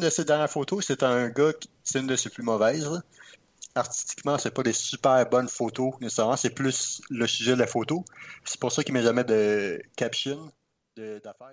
de ses dernières photos, c'est un gars, qui- c'est une de ses plus mauvaises. Artistiquement, c'est pas des super bonnes photos nécessairement, c'est plus le sujet de la photo. C'est pour ça qu'il met jamais de caption d'affaires.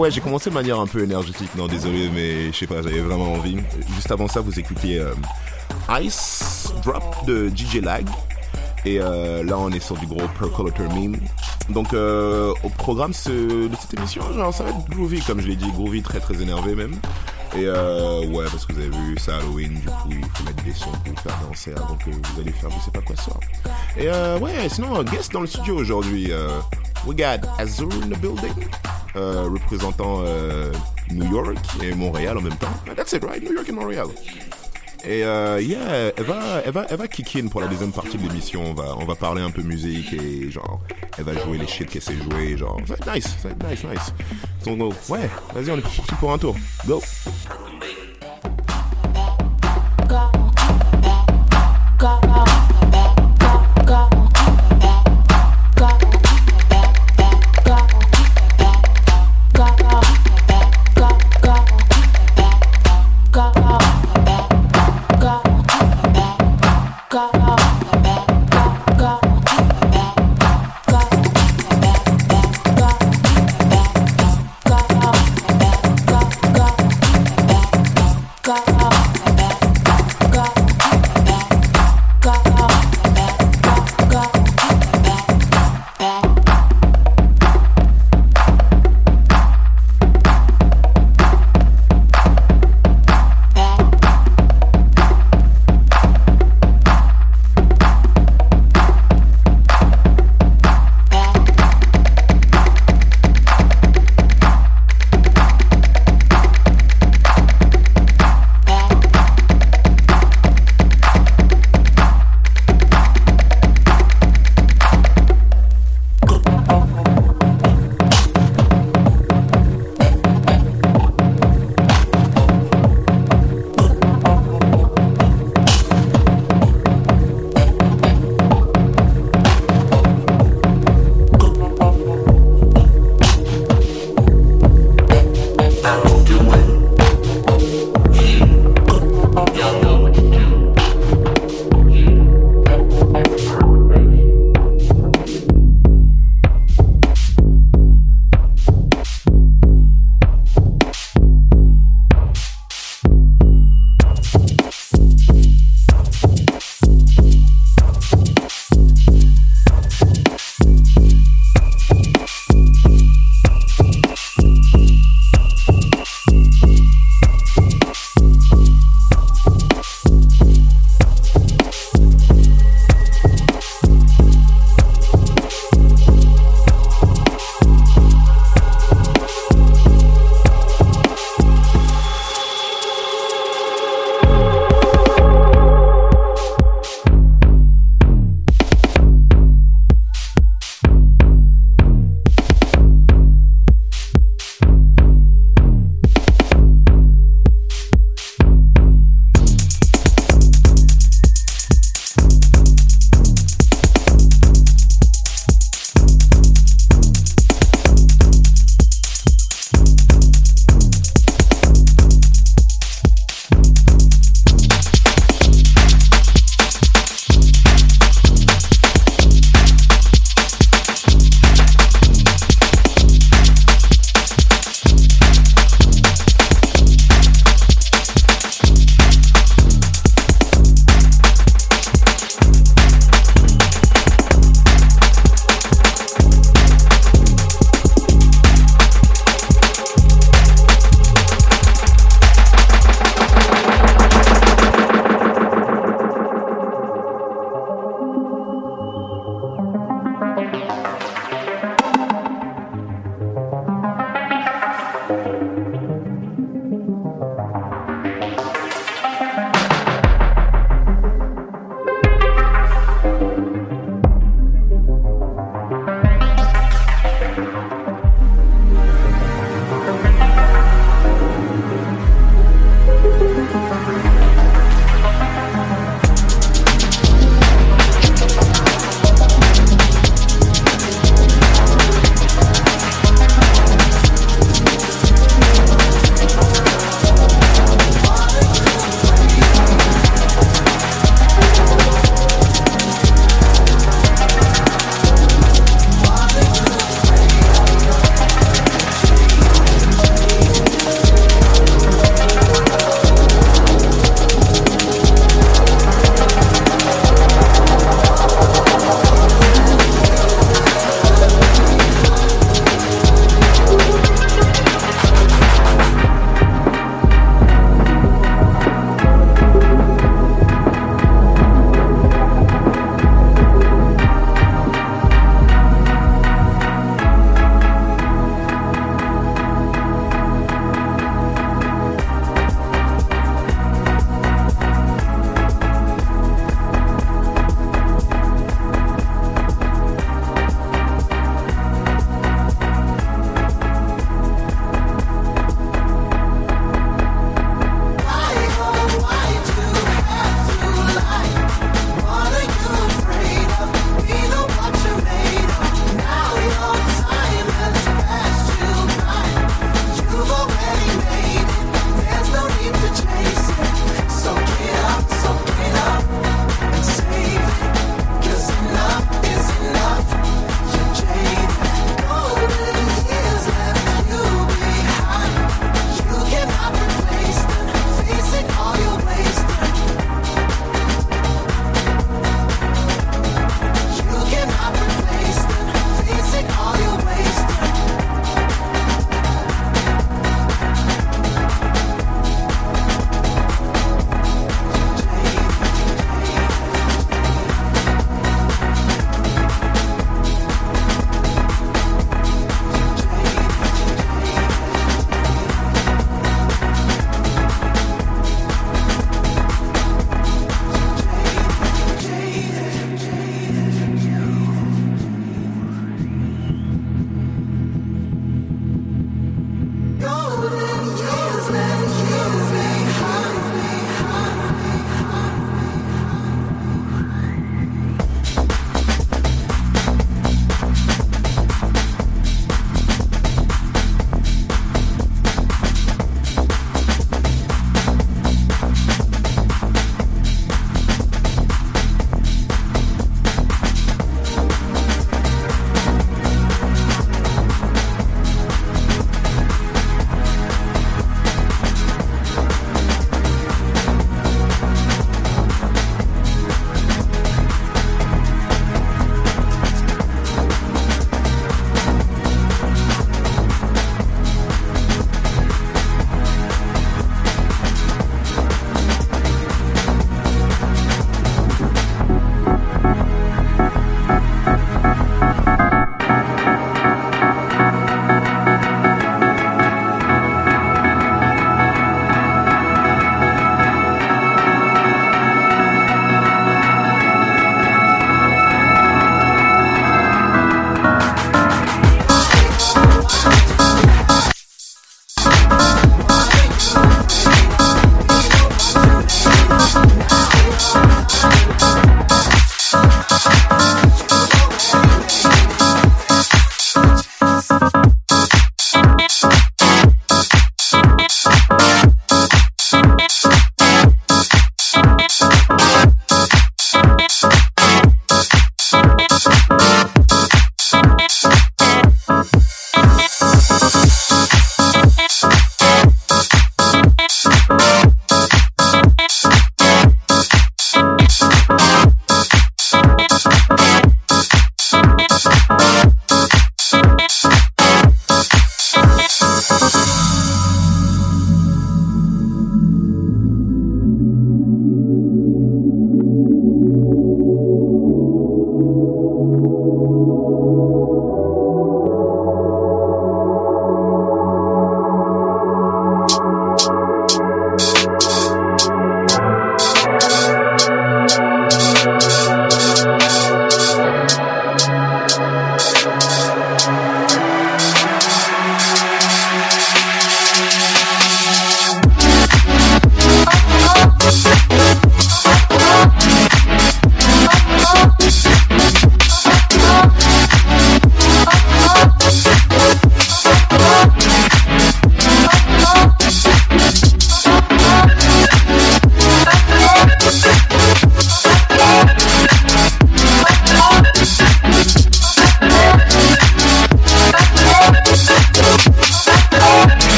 ouais, j'ai commencé de manière un peu énergétique. Non, désolé, mais je sais pas, j'avais vraiment envie. Juste avant ça, vous écoutiez euh, Ice Drop de DJ Lag. Et euh, là, on est sur du gros Percolator Meme. Donc, euh, au programme de cette émission, ça va être groovy, comme je l'ai dit, groovy, très très énervé même. Et ouais, parce que vous avez vu, c'est Halloween, du coup, il faut mettre des sons pour faire danser avant que vous allez faire je sais pas quoi ça. Et ouais, sinon, guest dans le studio aujourd'hui, we got Azur in the building, euh, représentant euh, New York et Montréal en même temps. That's it, right? New York et Montréal. Et euh, yeah, elle va, elle va, elle va kick in pour la deuxième partie de l'émission. On va, on va parler un peu musique et genre, elle va jouer les shit qu'elle sait jouer. Genre, ça va être nice, ça va être nice, nice. Donc, ouais, vas-y, on est parti pour un tour. Go.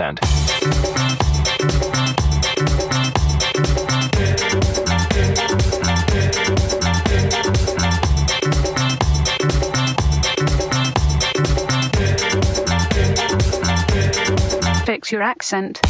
Accent. Fix your accent.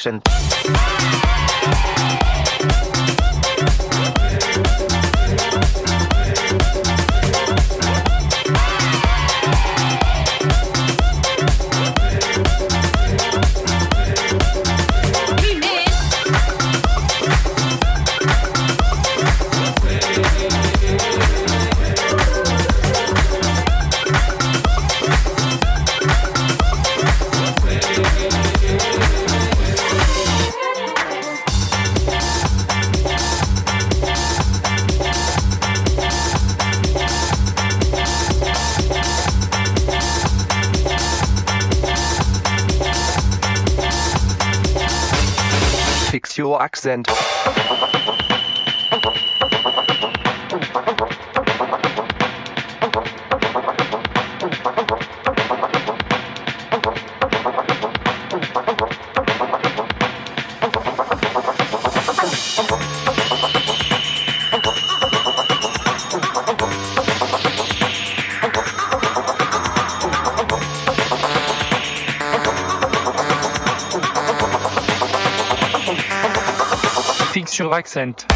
Fix your accent. Fix your accent.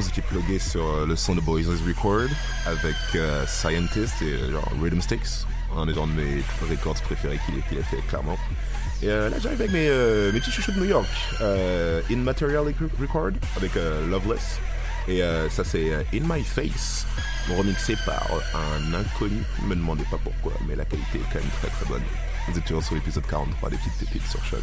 Vous étiez plugué sur euh, le son de Boys Record avec euh, Scientist et euh, genre Rhythm Sticks, un des de mes records préférés qu'il ait fait clairement. Et là j'arrive avec mes, euh, mes petits chouchous de New York, In Material Record avec Loveless. Et ça c'est In My Face, remixé par un inconnu, me demandez pas pourquoi, mais la qualité est quand même très très bonne. Vous êtes toujours sur l'épisode 43 des petites pépites sur Choc.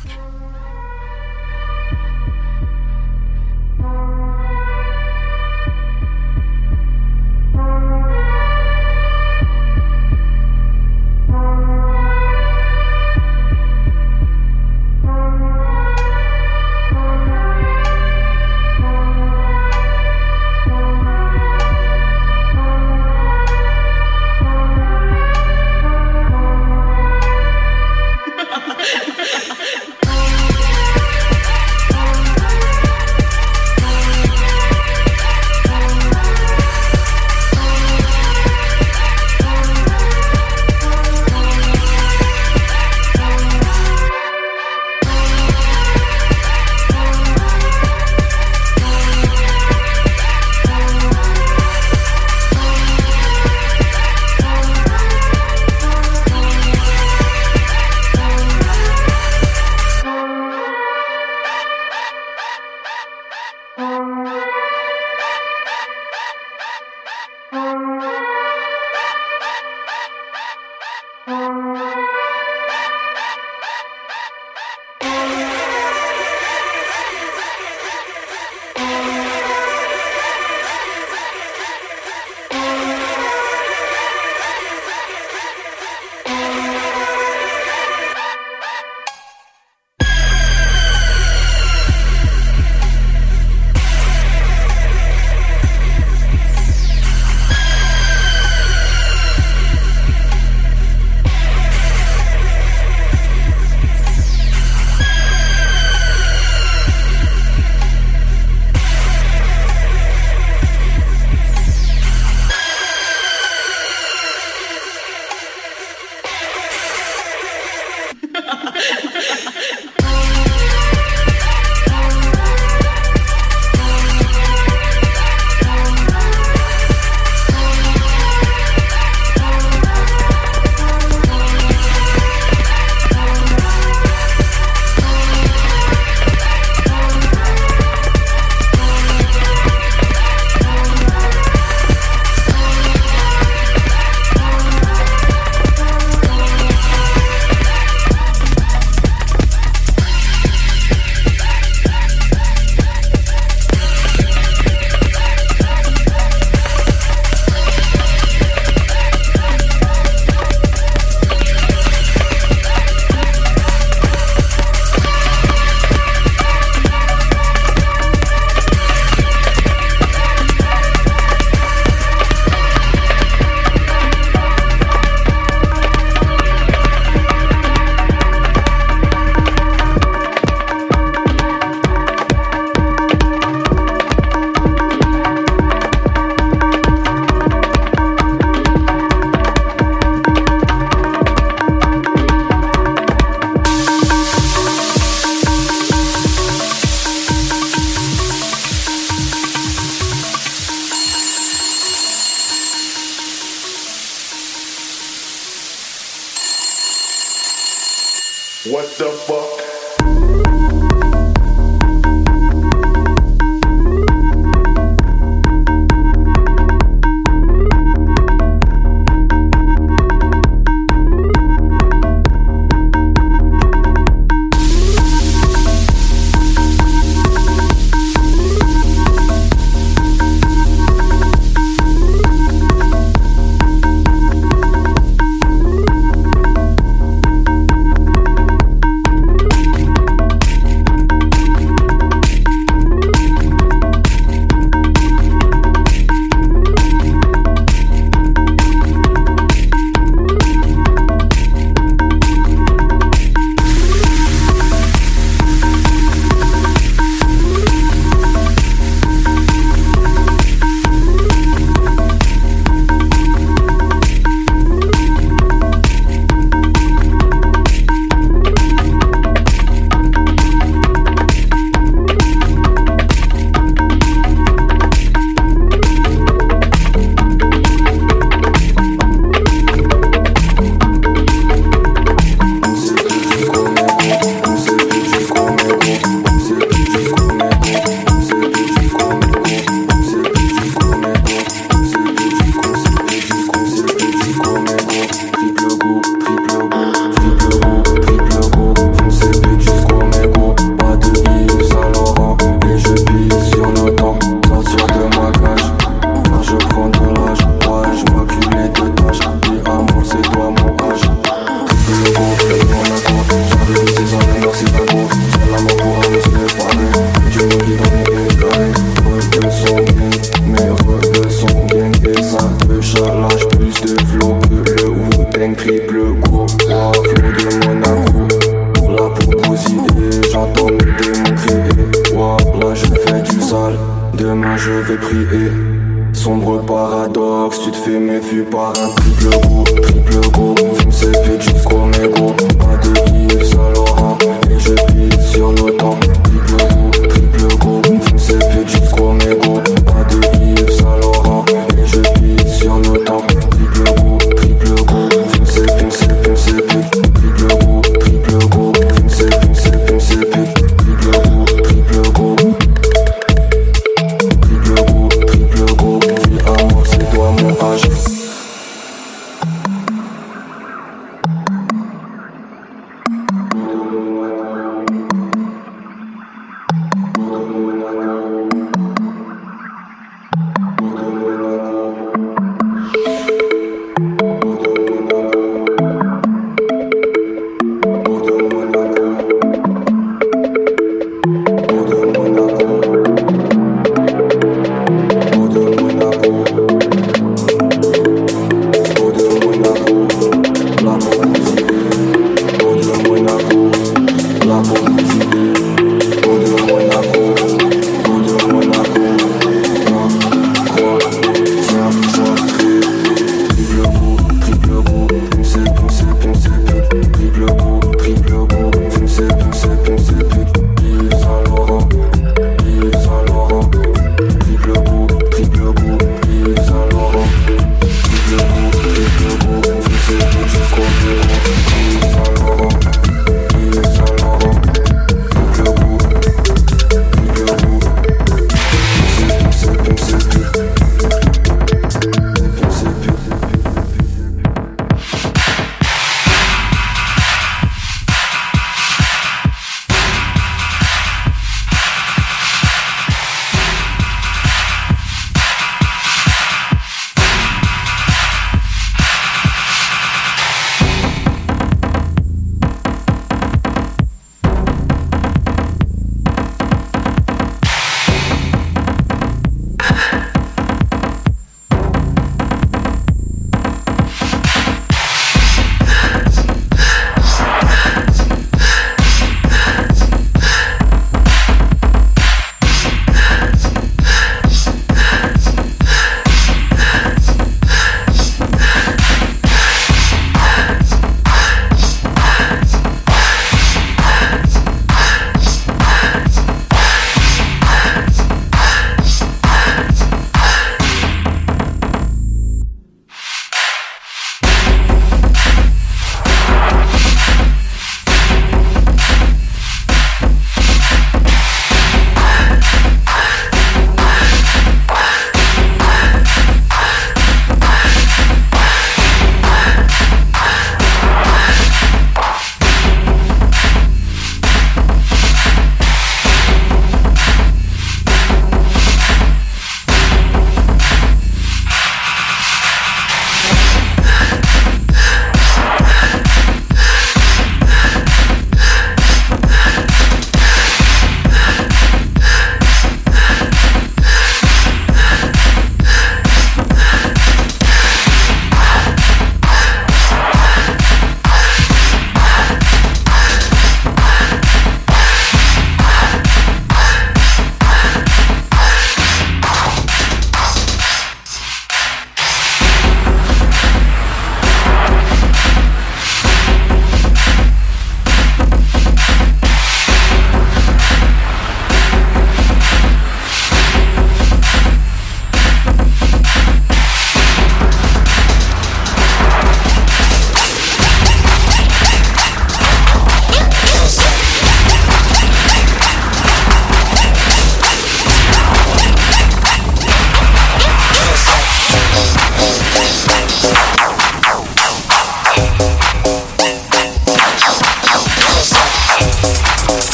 What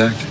contact?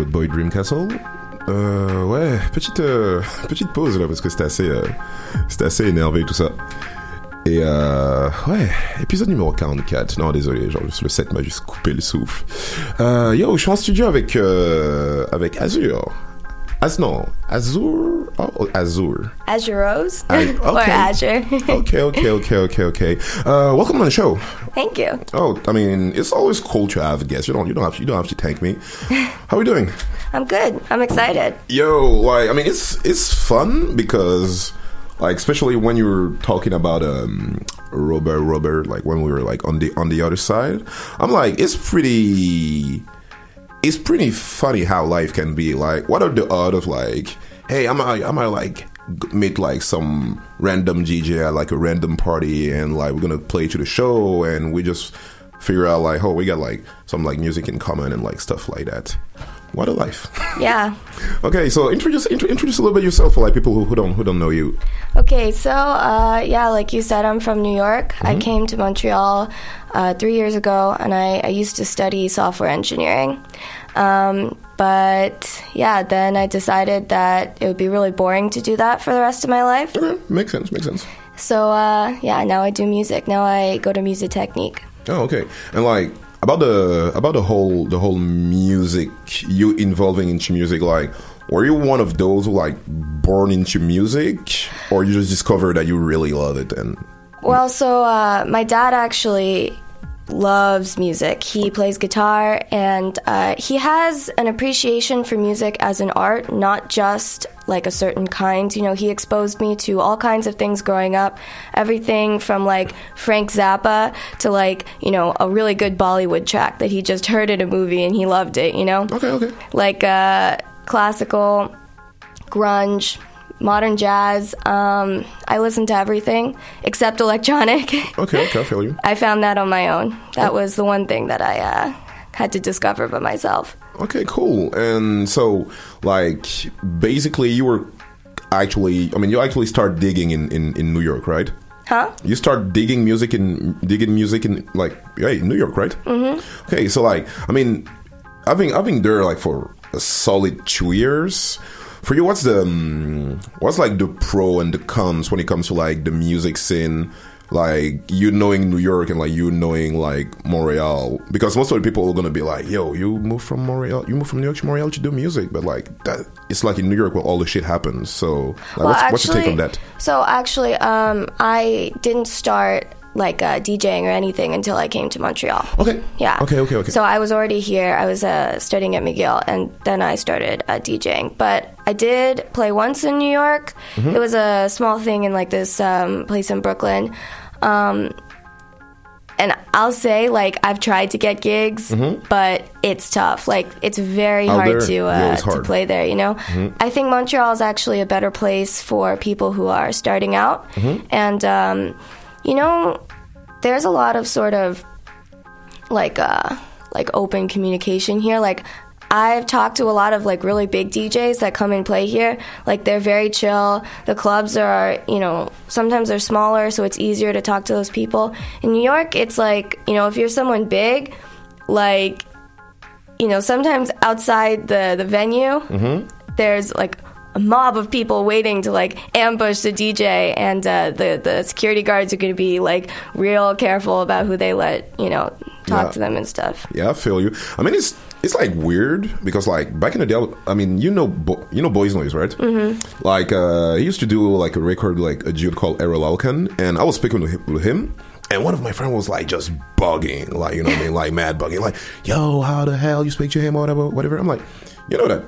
Votre boy Dreamcastle. Euh, ouais, petite euh, petite pause là parce que c'était assez euh, c'était assez énervé tout ça. Et euh, ouais, épisode numéro 44. Non, désolé, genre le 7 m'a juste coupé le souffle. Euh, yo, je suis en studio avec euh, avec Azure. Az non, Azure, oh, Azure. Azuros I- or okay. Azure. Okay, okay, okay, okay, okay. Uh, welcome on the show. Thank you. Oh, I mean, it's always cool to have guests. You don't, you don't have, you don't have to thank me. How are we doing? I'm good. I'm excited. Yo, like, I mean, it's it's fun because, like, especially when you were talking about um, Robert, Robert, like when we were like on the on the other side, I'm like, it's pretty, it's pretty funny how life can be. Like, what are the odds of like, hey, I'm I, I'm like g- meet like some random DJ at like a random party and like we're gonna play to the show and we just figure out like, oh, we got like some like music in common and like stuff like that. What a life. Yeah. Okay, so introduce intro, introduce a little bit yourself for like people who, who don't who don't know you. Okay, so uh, yeah, like you said, I'm from New York. I Mm-hmm. came to Montreal uh, three years ago, and I, I used to study software engineering. Um, but yeah, then I decided that it would be really boring to do that for the rest of my life. Okay, makes sense, makes sense. So uh, yeah, now I do music. Now I go to Musitechnic. Oh, okay. And like about the about the whole the whole music you involving into music, like were you one of those who like born into music, or you just discovered that you really love it and Well, so uh, my dad actually loves music. He plays guitar and uh, he has an appreciation for music as an art, not just like a certain kind. You know, he exposed me to all kinds of things growing up. Everything from like Frank Zappa to like, you know, a really good Bollywood track that he just heard in a movie and he loved it, you know? Okay, okay. Like uh, classical, grunge, modern jazz. Um, I listen to everything except electronic. Okay, okay, I feel you. I found that on my own. That was the one thing that I uh, had to discover by myself. Okay, cool. And so, like, basically, you were actually, I mean, you actually start digging in, in, in New York, right? Huh? You start digging music in, digging music in, like, in New York, right? Mm-hmm. Okay, so, like, I mean, I've been, I've been there, like, for a solid two years. For you, what's the, um, what's, like, the pro and the cons when it comes to, like, the music scene? like you knowing New York and like you knowing like Montreal because most of the people are gonna be like, yo, you move from Montreal, you move from New York to Montreal to do music, but like that, it's like in New York where all the shit happens. So, like, Well, what's, what's your take on that? So actually, um, I didn't start like uh, DJing or anything until I came to Montreal. Okay. Yeah. Okay, okay, okay. So I was already here. I was uh, studying at McGill, and then I started uh, DJing. But I did play once in New York. Mm-hmm. It was a small thing in like this um, place in Brooklyn. Um, and I'll say, like, I've tried to get gigs, but it's tough. Like, it's very Mm-hmm. Out hard there? to Yeah, uh, it's to play there. You know, I think Montreal is actually a better place for people who are starting out, Mm-hmm. and um, you know, there's a lot of sort of like uh like open communication here like I've talked to a lot of like really big DJs that come and play here. Like they're very chill. The clubs are, you know, sometimes they're smaller, so it's easier to talk to those people. In New York, it's like, you know, if you're someone big, like, you know, sometimes outside the the venue, there's like a mob of people waiting to like ambush the DJ, and uh, the the security guards are going to be like real careful about who they let, you know, talk Yeah. to them and stuff. Yeah, I feel you. I mean, it's it's like weird because like back in the day, I mean, you know, Bo- you know, Boys Noize, right? Mm-hmm. Like uh, he used to do like a record like a dude called Erol Alkan, and I was speaking with him. And one of my friends was like just bugging, like you know what I mean, like mad bugging, like, "Yo, how the hell you speak to him or whatever, whatever." I'm like, you know that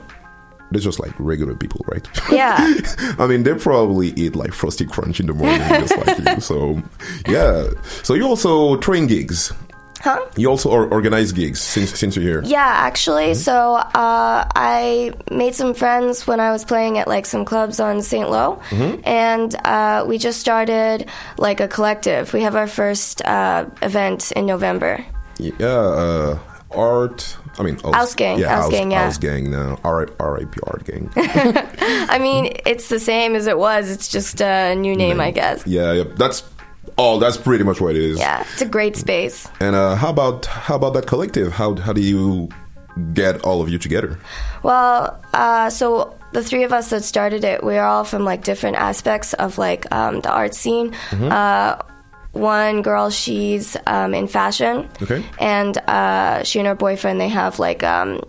they're just like regular people, right? Yeah. I mean, they probably eat like Frosty Crunch in the morning, just like you. So, yeah. So you also train gigs. Huh? You also or- organize gigs since since you're here. Yeah, actually. So uh, I made some friends when I was playing at like some clubs on St. Lo, and uh, we just started like a collective. We have our first uh, event in November. Yeah, uh, art. I mean, Yeah, gang, yeah. Ausgang now. R R I P Art Gang. I mean, it's the same as it was. It's just a new name, I guess. yeah, yeah, that's Oh, that's pretty much what it is. Yeah, it's a great space. And uh, how about how about that collective? How how do you get all of you together? Well, uh, so the three of us that started it, we're all from like different aspects of like um, the art scene. Mhm. Uh, one girl, she's um, in fashion, Okay. and uh, she and her boyfriend they have like um,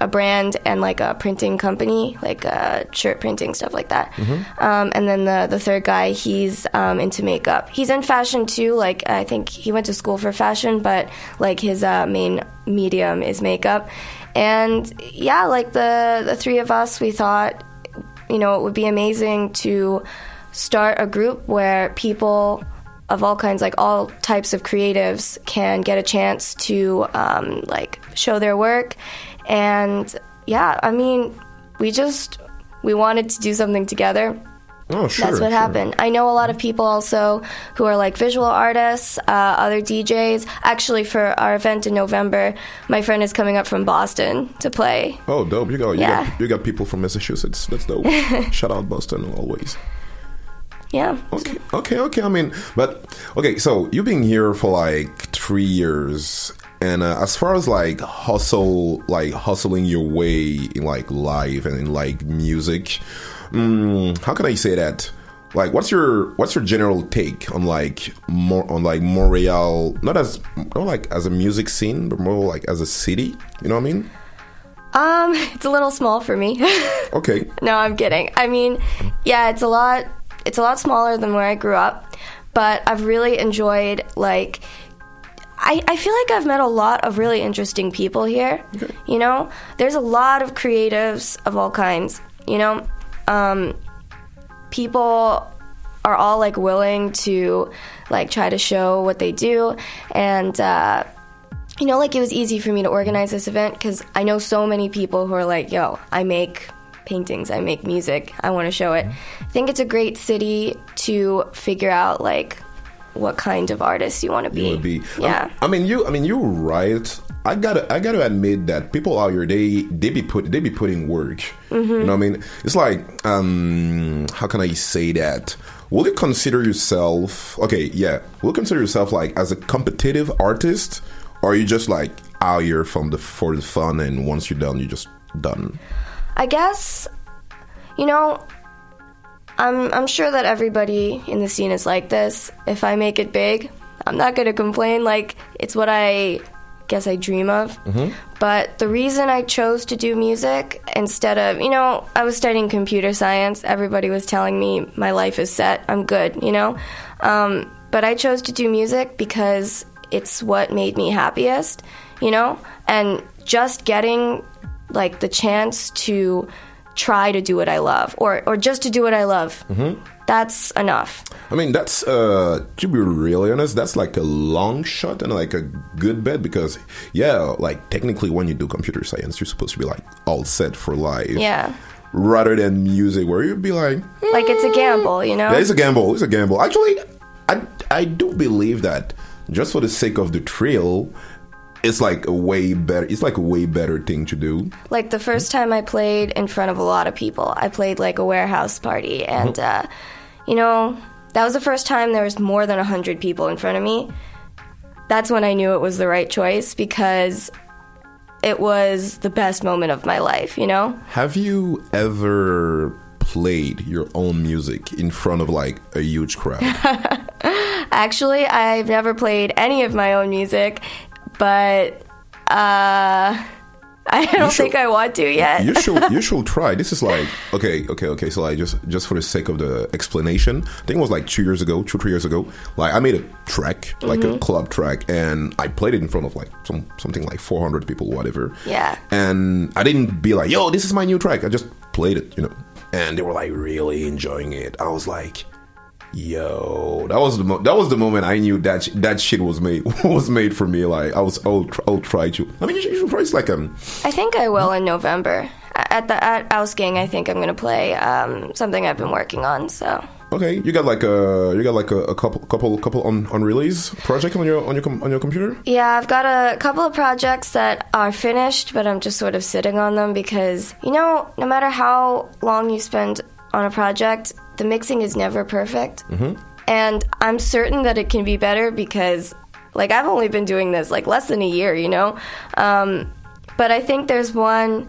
a brand and like a printing company, like uh, shirt printing stuff like that. Um, and then the the third guy, he's um, into makeup. He's in fashion too. Like I think he went to school for fashion, but like his uh, main medium is makeup. And yeah, like the the three of us, we thought, you know, it would be amazing to start a group where people of all kinds, like all types of creatives, can get a chance to um, like show their work. And yeah, I mean, we just we wanted to do something together. Oh, sure. That's what sure. happened. I know a lot of people also who are like visual artists, uh, other DJs. Actually, for our event in November, my friend is coming up from Boston to play. Oh, dope! You got you, Yeah. got you got people from Massachusetts. That's dope. Shout out Boston always. Yeah. Okay, okay, okay. I mean, but okay. So you've been here for like three years, and uh, as far as like hustle, like hustling your way in like life and in like music, mm, how can I say that? Like, what's your what's your general take on like more on like Montreal? Not as not like as a music scene, but more like as a city. You know what I mean? Um, it's a little small for me. Okay. no, I'm kidding. I mean, yeah, it's a lot. It's a lot smaller than where I grew up, but I've really enjoyed like. I, I feel like I've met a lot of really interesting people here. You know, there's a lot of creatives of all kinds. You know, um, people are all like willing to like try to show what they do, and uh, you know, like it was easy for me to organize this event because I know so many people who are like, yo, I make paintings, I make music, I want to show it. I think it's a great city to figure out like what kind of artist you want to be. would be. Yeah. I, I mean, you. I mean, you're right. I gotta. I gotta admit that people out here, they they be put they be putting work. Mhm. You know what I mean? It's like, um, how can I say that? Will you consider yourself? Okay, yeah. Will you consider yourself like as a competitive artist, or are you just like out here from the for the fun, and once you're done, you're just done? I guess, you know, I'm I'm sure that everybody in the scene is like this. If I make it big, I'm not gonna complain. Like it's what I guess I dream of. But the reason I chose to do music instead of, you know, I was studying computer science. Everybody was telling me my life is set. I'm good, you know. Um, but I chose to do music because it's what made me happiest, you know. And just getting like the chance to try to do what I love, or or just to do what I love. Mm-hmm. That's enough. I mean, that's uh to be really honest, that's like a long shot and like a good bet because yeah, like technically when you do computer science, you're supposed to be like all set for life. Yeah. Rather than music where you'd be like Like it's a gamble, you know. Yeah, it's a gamble, it's a gamble. Actually I I do believe that just for the sake of the thrill, it's like a way better it's like a way better thing to do. Like the first time I played in front of a lot of people, I played like a warehouse party, and uh, you know that was the first time there was more than hundred people in front of me. That's when I knew it was the right choice because it was the best moment of my life. You know, Have you ever played your own music in front of like a huge crowd? actually, I've never played any of my own music, but uh, I don't should- think I want to yet. you should you should try. This is like okay, okay, okay. So like just just for the sake of the explanation, I think it was like two years ago, two three years ago. Like I made a track, like a Mhm. club track, and I played it in front of like some something like four hundred people, whatever. Yeah. And I didn't be like, yo, this is my new track. I just played it, you know. And they were like really enjoying it. I was like, yo, that was the mo- that was the moment I knew that sh- that shit was made was made for me. Like I was, I'll, tr- I'll try to. I mean, you should, you should. It's like um, I think I will in November. At the at Ausgang, I think I'm going to play um, something I've been working on. So Okay, you got like a you got like a, a couple couple couple on on release project on your on your com- on your computer. yeah, I've got a couple of projects that are finished, but I'm just sort of sitting on them because you know, no matter how long you spend on a project, the mixing is never perfect. Mm-hmm. and I'm certain that it can be better because, like, I've only been doing this like less than a year, you know. Um, but I think there's one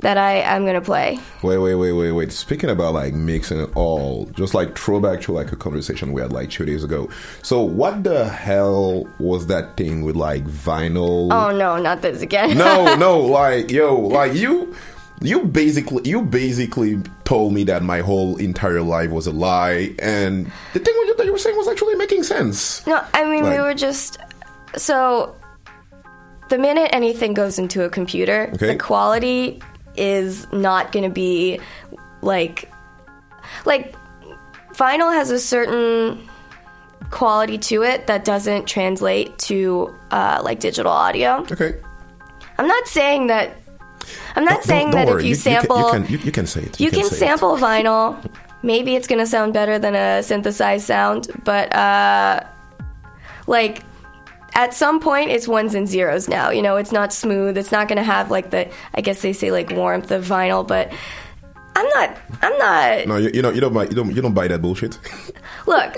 that I am gonna play. Wait, wait, wait, wait, wait. Speaking about like mixing it all, just like throwback to like a conversation we had like two days ago. So what the hell was that thing with like vinyl? Oh no, not this again. no, no, like yo, like you you basically you basically told me that my whole entire life was a lie and the thing that you were saying was actually making sense. No, I mean we were just so the minute anything goes into a computer, Okay. the quality is not going to be like like vinyl has a certain quality to it that doesn't translate to uh, like digital audio. Okay. I'm not saying that. I'm not Don't- saying don't that worry. if you, you, can- sample, you can, you, you can say it. you can it. sample vinyl. Maybe it's gonna sound better than a synthesized sound, but uh, like at some point it's ones and zeros now. You know, it's not smooth. It's not gonna have like the I guess they say like warmth of vinyl, but I'm not. I'm not. No, you, you know you don't buy you don't you don't buy that bullshit. Look,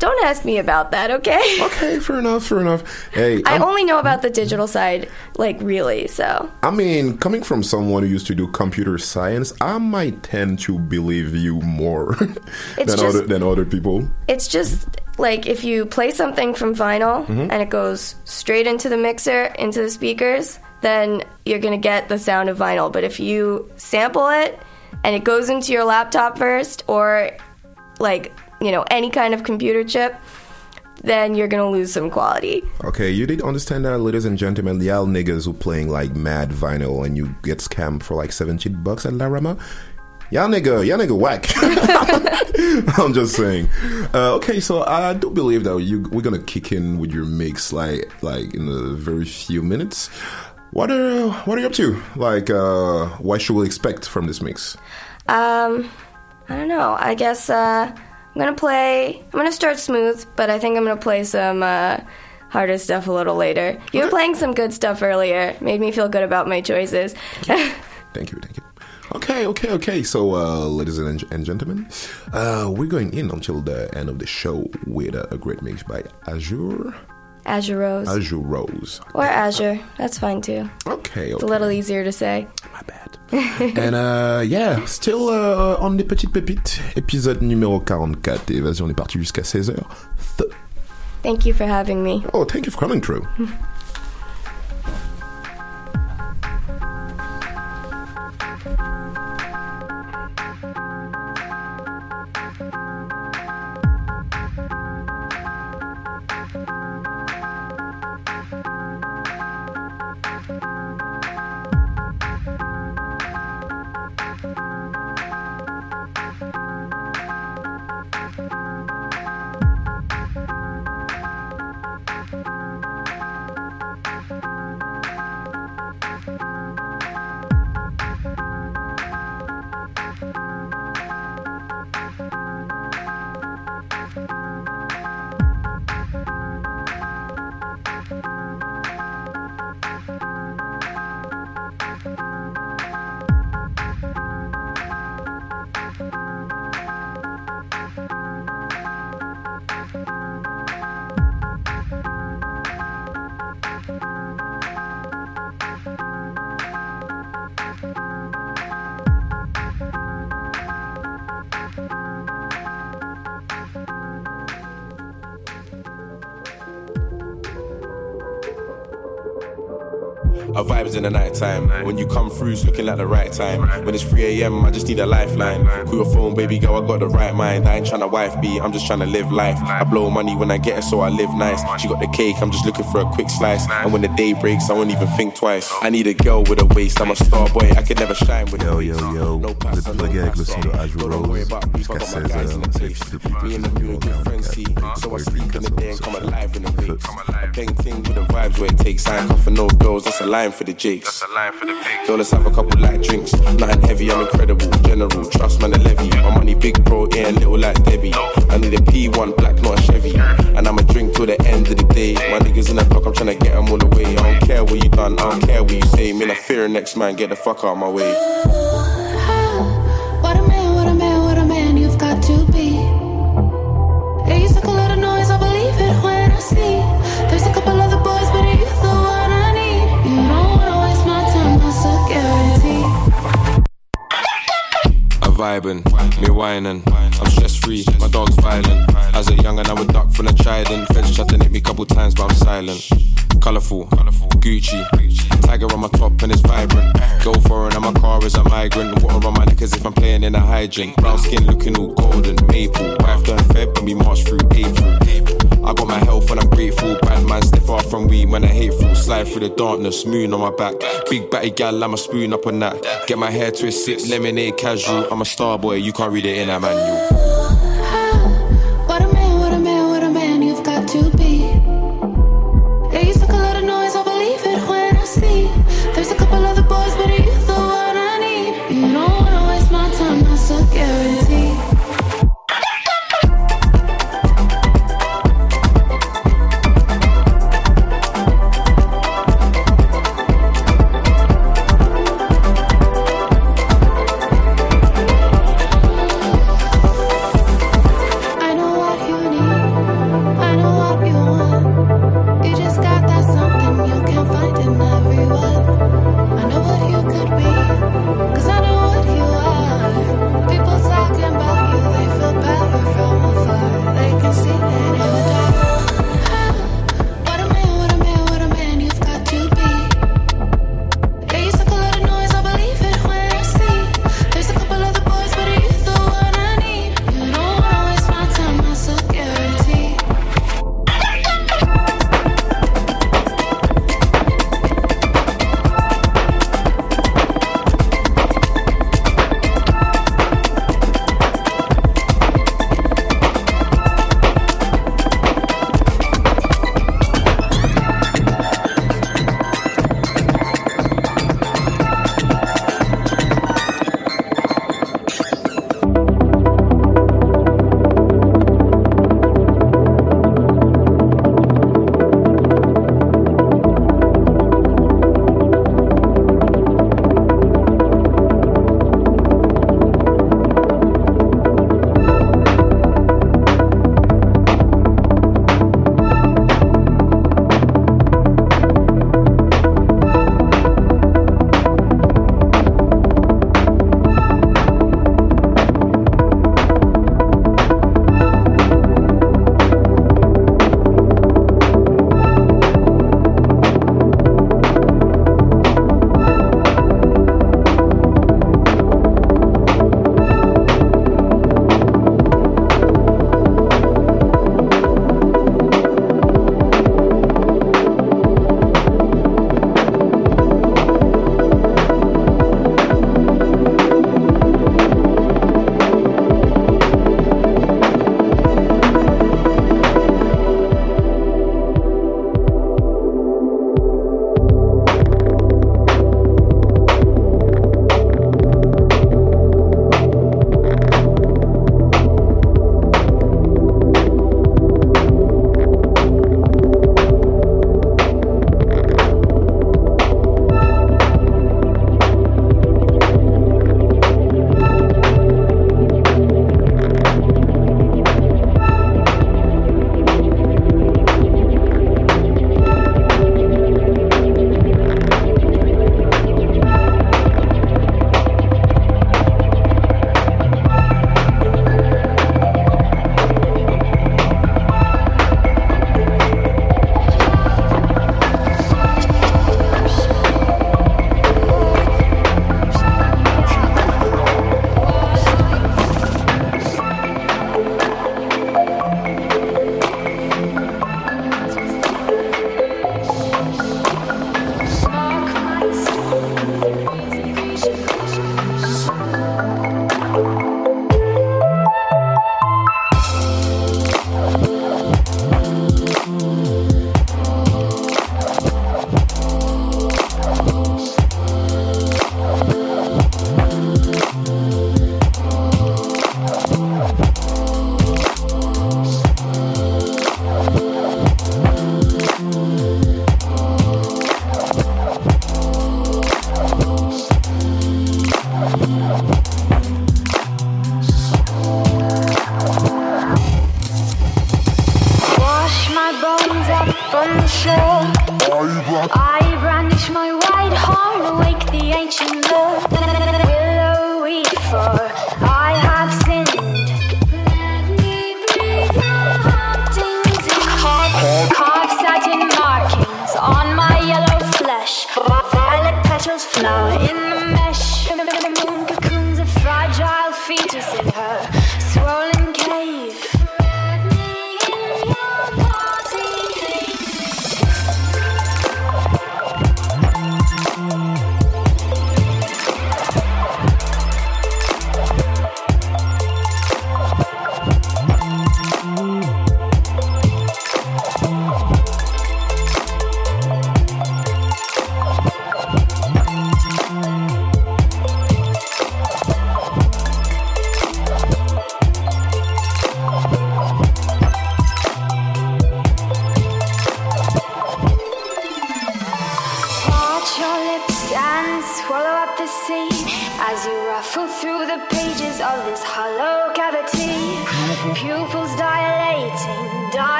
don't ask me about that, okay? Okay, fair enough, fair enough. Hey, I I'm- only know about the digital side, like really. So I mean, coming from someone who used to do computer science, I might tend to believe you more than just- other than other people. it's just like if you play something from vinyl Mhm. and it goes straight into the mixer, into the speakers, then you're gonna get the sound of vinyl. But if you sample it and it goes into your laptop first, or like you know any kind of computer chip, then you're gonna lose some quality. Okay, you did understand that, ladies and gentlemen. The all niggas who playing like mad vinyl and you get scammed for like 70 bucks at Larama. Y'all nigga, y'all nigga whack. I'm just saying. Uh, okay, so I do believe that you we're gonna kick in with your mix like like in a very few minutes. What are what are you up to? Like, uh, what should we expect from this mix? Um, I don't know. I guess uh, I'm gonna play. I'm gonna start smooth, but I think I'm gonna play some uh, harder stuff a little later. You were playing some good stuff earlier. Made me feel good about my choices. Thank you, thank you. Okay, okay, okay. So, uh, ladies and, and gentlemen, uh, we're going in until the end of the show with a great mix by Azure. Azure Rose Azure Rose. or Azure. That's fine too. Okay, It's a little easier to say. My bad. and uh, yeah, still uh, on les petites pépites, épisode numéro 44, Évasion est parti jusqu'à 16h. Thank you for having me. Oh, thank you for coming through. Our vibes in the night time. When you come through, it's looking like the right time. When it's 3 a.m., I just need a lifeline. Call your phone, baby girl, I got the right mind. I ain't trying to wife be, I'm just trying to live life. I blow money when I get it, so I live nice. She got the cake, I'm just looking for a quick slice. And when the day breaks, I won't even think twice. I need a girl with a waist, I'm a star boy, I could never shine with Yo, yo, yo, vous êtes plugué avec le son de Azure Rose jusqu'à 16h. C'est depuis Me and the moon good friends, see. So I sleep in the day and come alive in the bang thing with the vibes where it takes. I ain't for no girls, that's a line for the jakes. That's a line for the pigs. Girl, let's have a couple light drinks. Nothing heavy, I'm incredible. General, trust man, the levy. My money big, bro, yeah, little like Debbie. I need a P1 black, not a Chevy. And I'ma drink till the end of the day. My niggas in the block, I'm tryna get them all away. I don't care what you done, I don't care what you say. Man, I fear next man, get the fuck out of my way. Vibing, me whining. I'm stress free, my dog's violent. As a young and I would duck from the trident. Feds chatting at me couple times, but I'm silent. Colourful, Gucci. Tiger on my top and it's vibrant. Go foreign and my car is a migrant. Water on my neck as if I'm playing in a hydrant. Brown skin looking all golden, maple. Wife done Feb and we march through April. I got my health and I'm grateful. Bad man stay far from weed when I hateful. Slide through the darkness, moon on my back. Big batty gal, I'm a spoon up on that. Get my hair twisted, lemonade casual. I'm a star boy, you can't read it in a manual.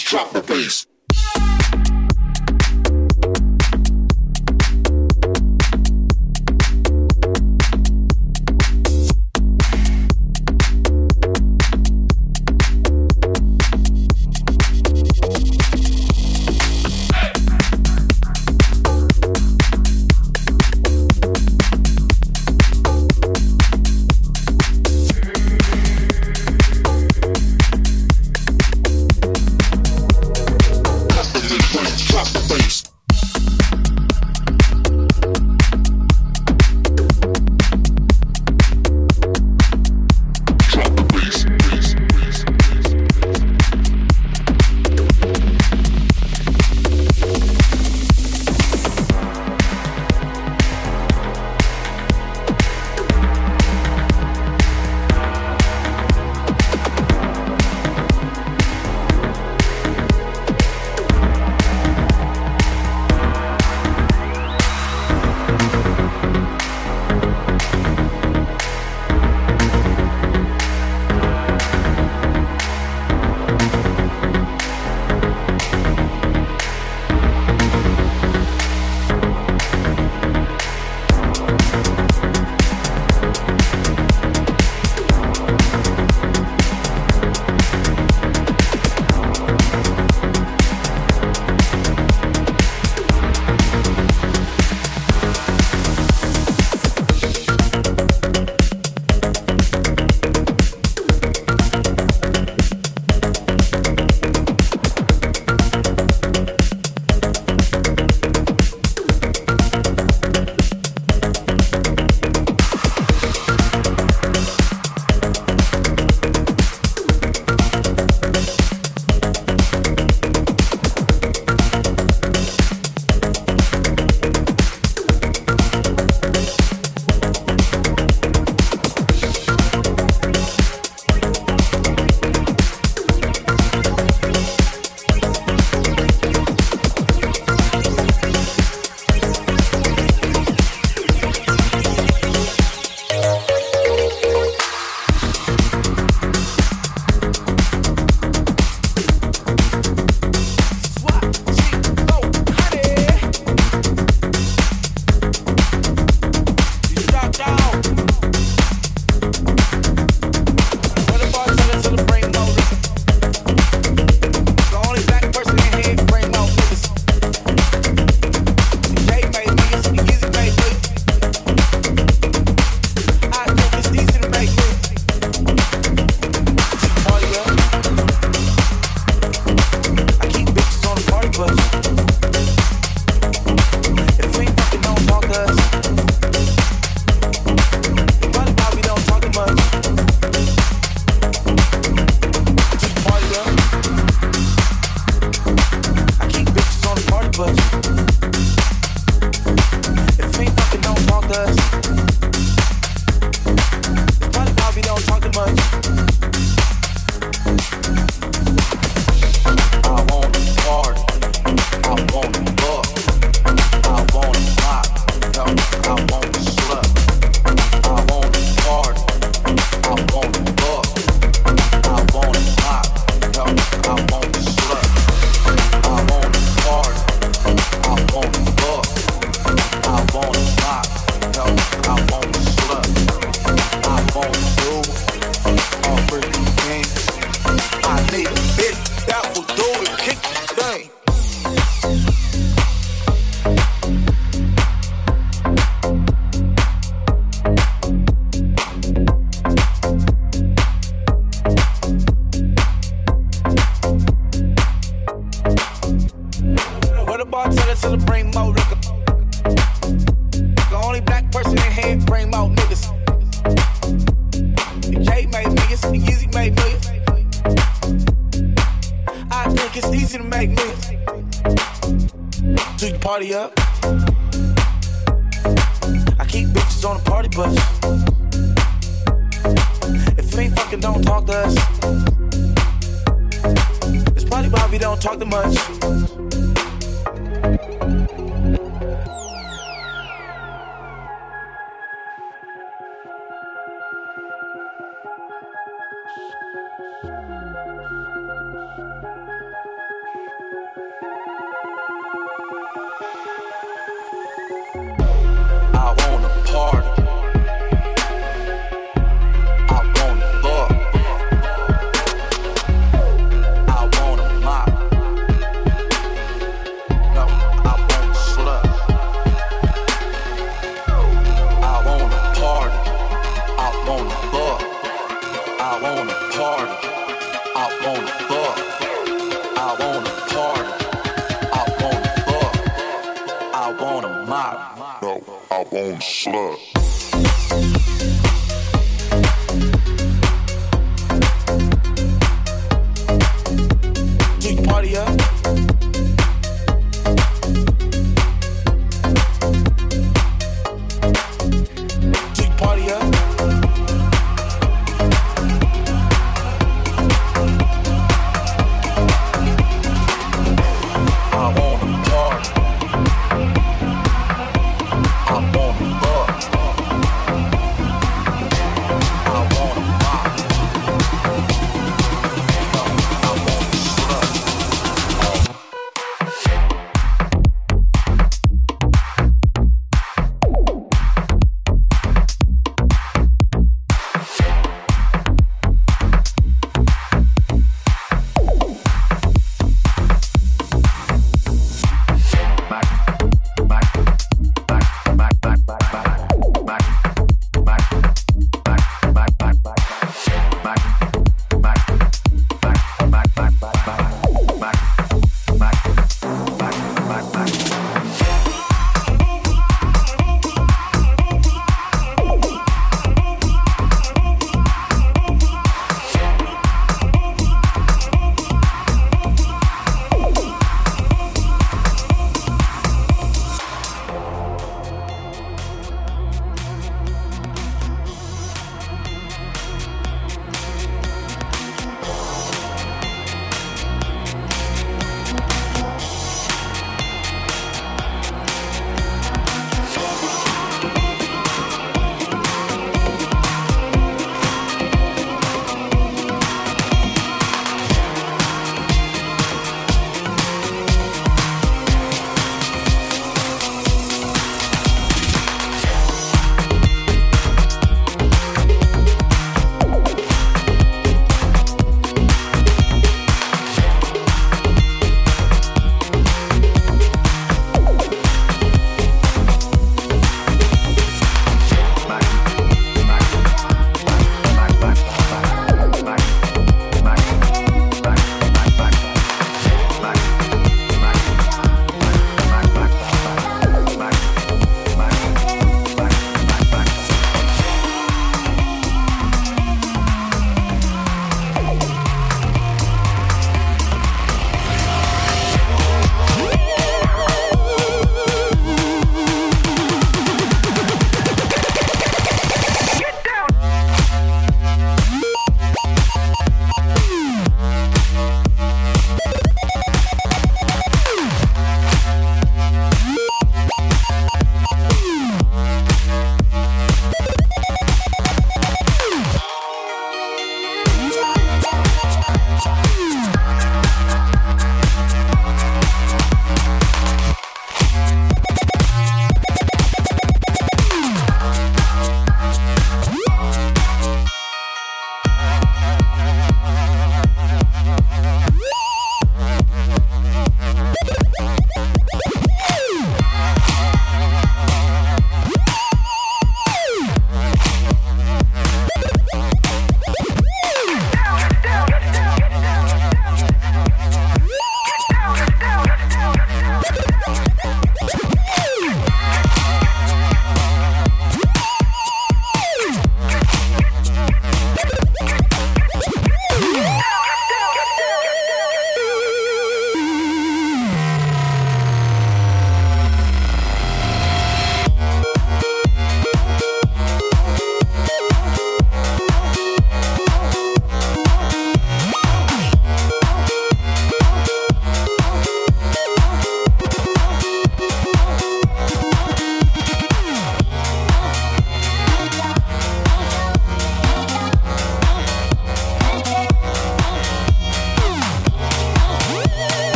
Drop the bass.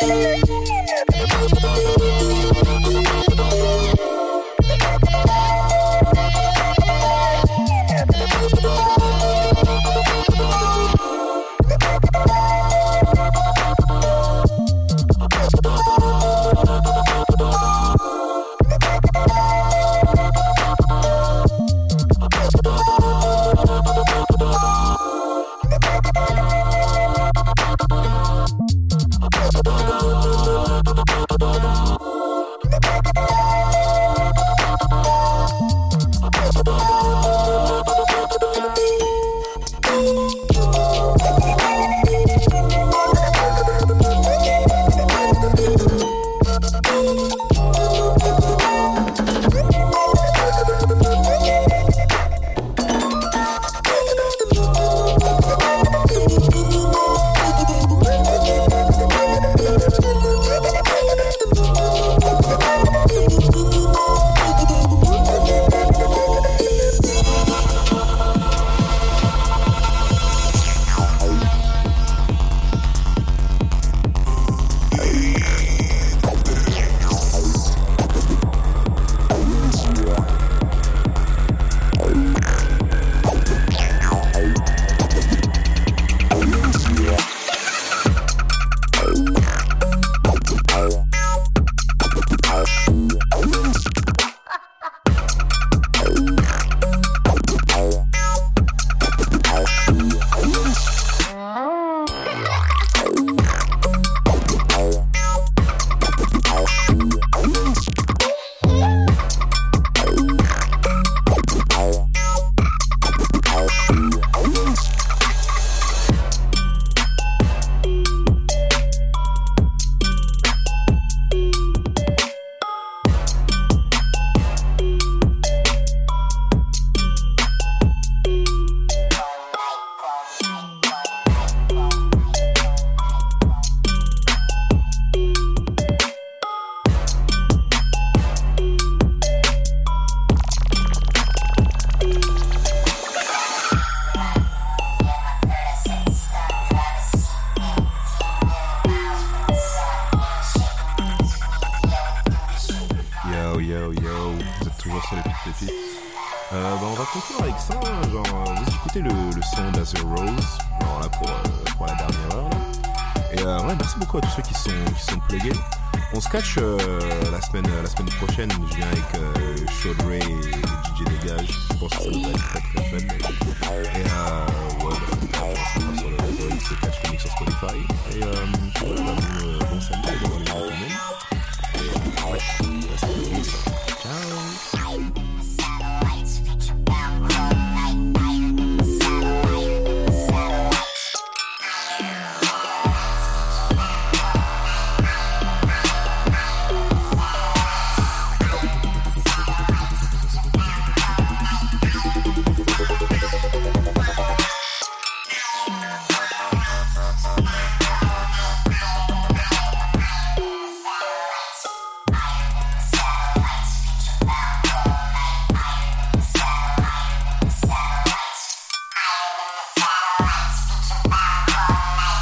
Thank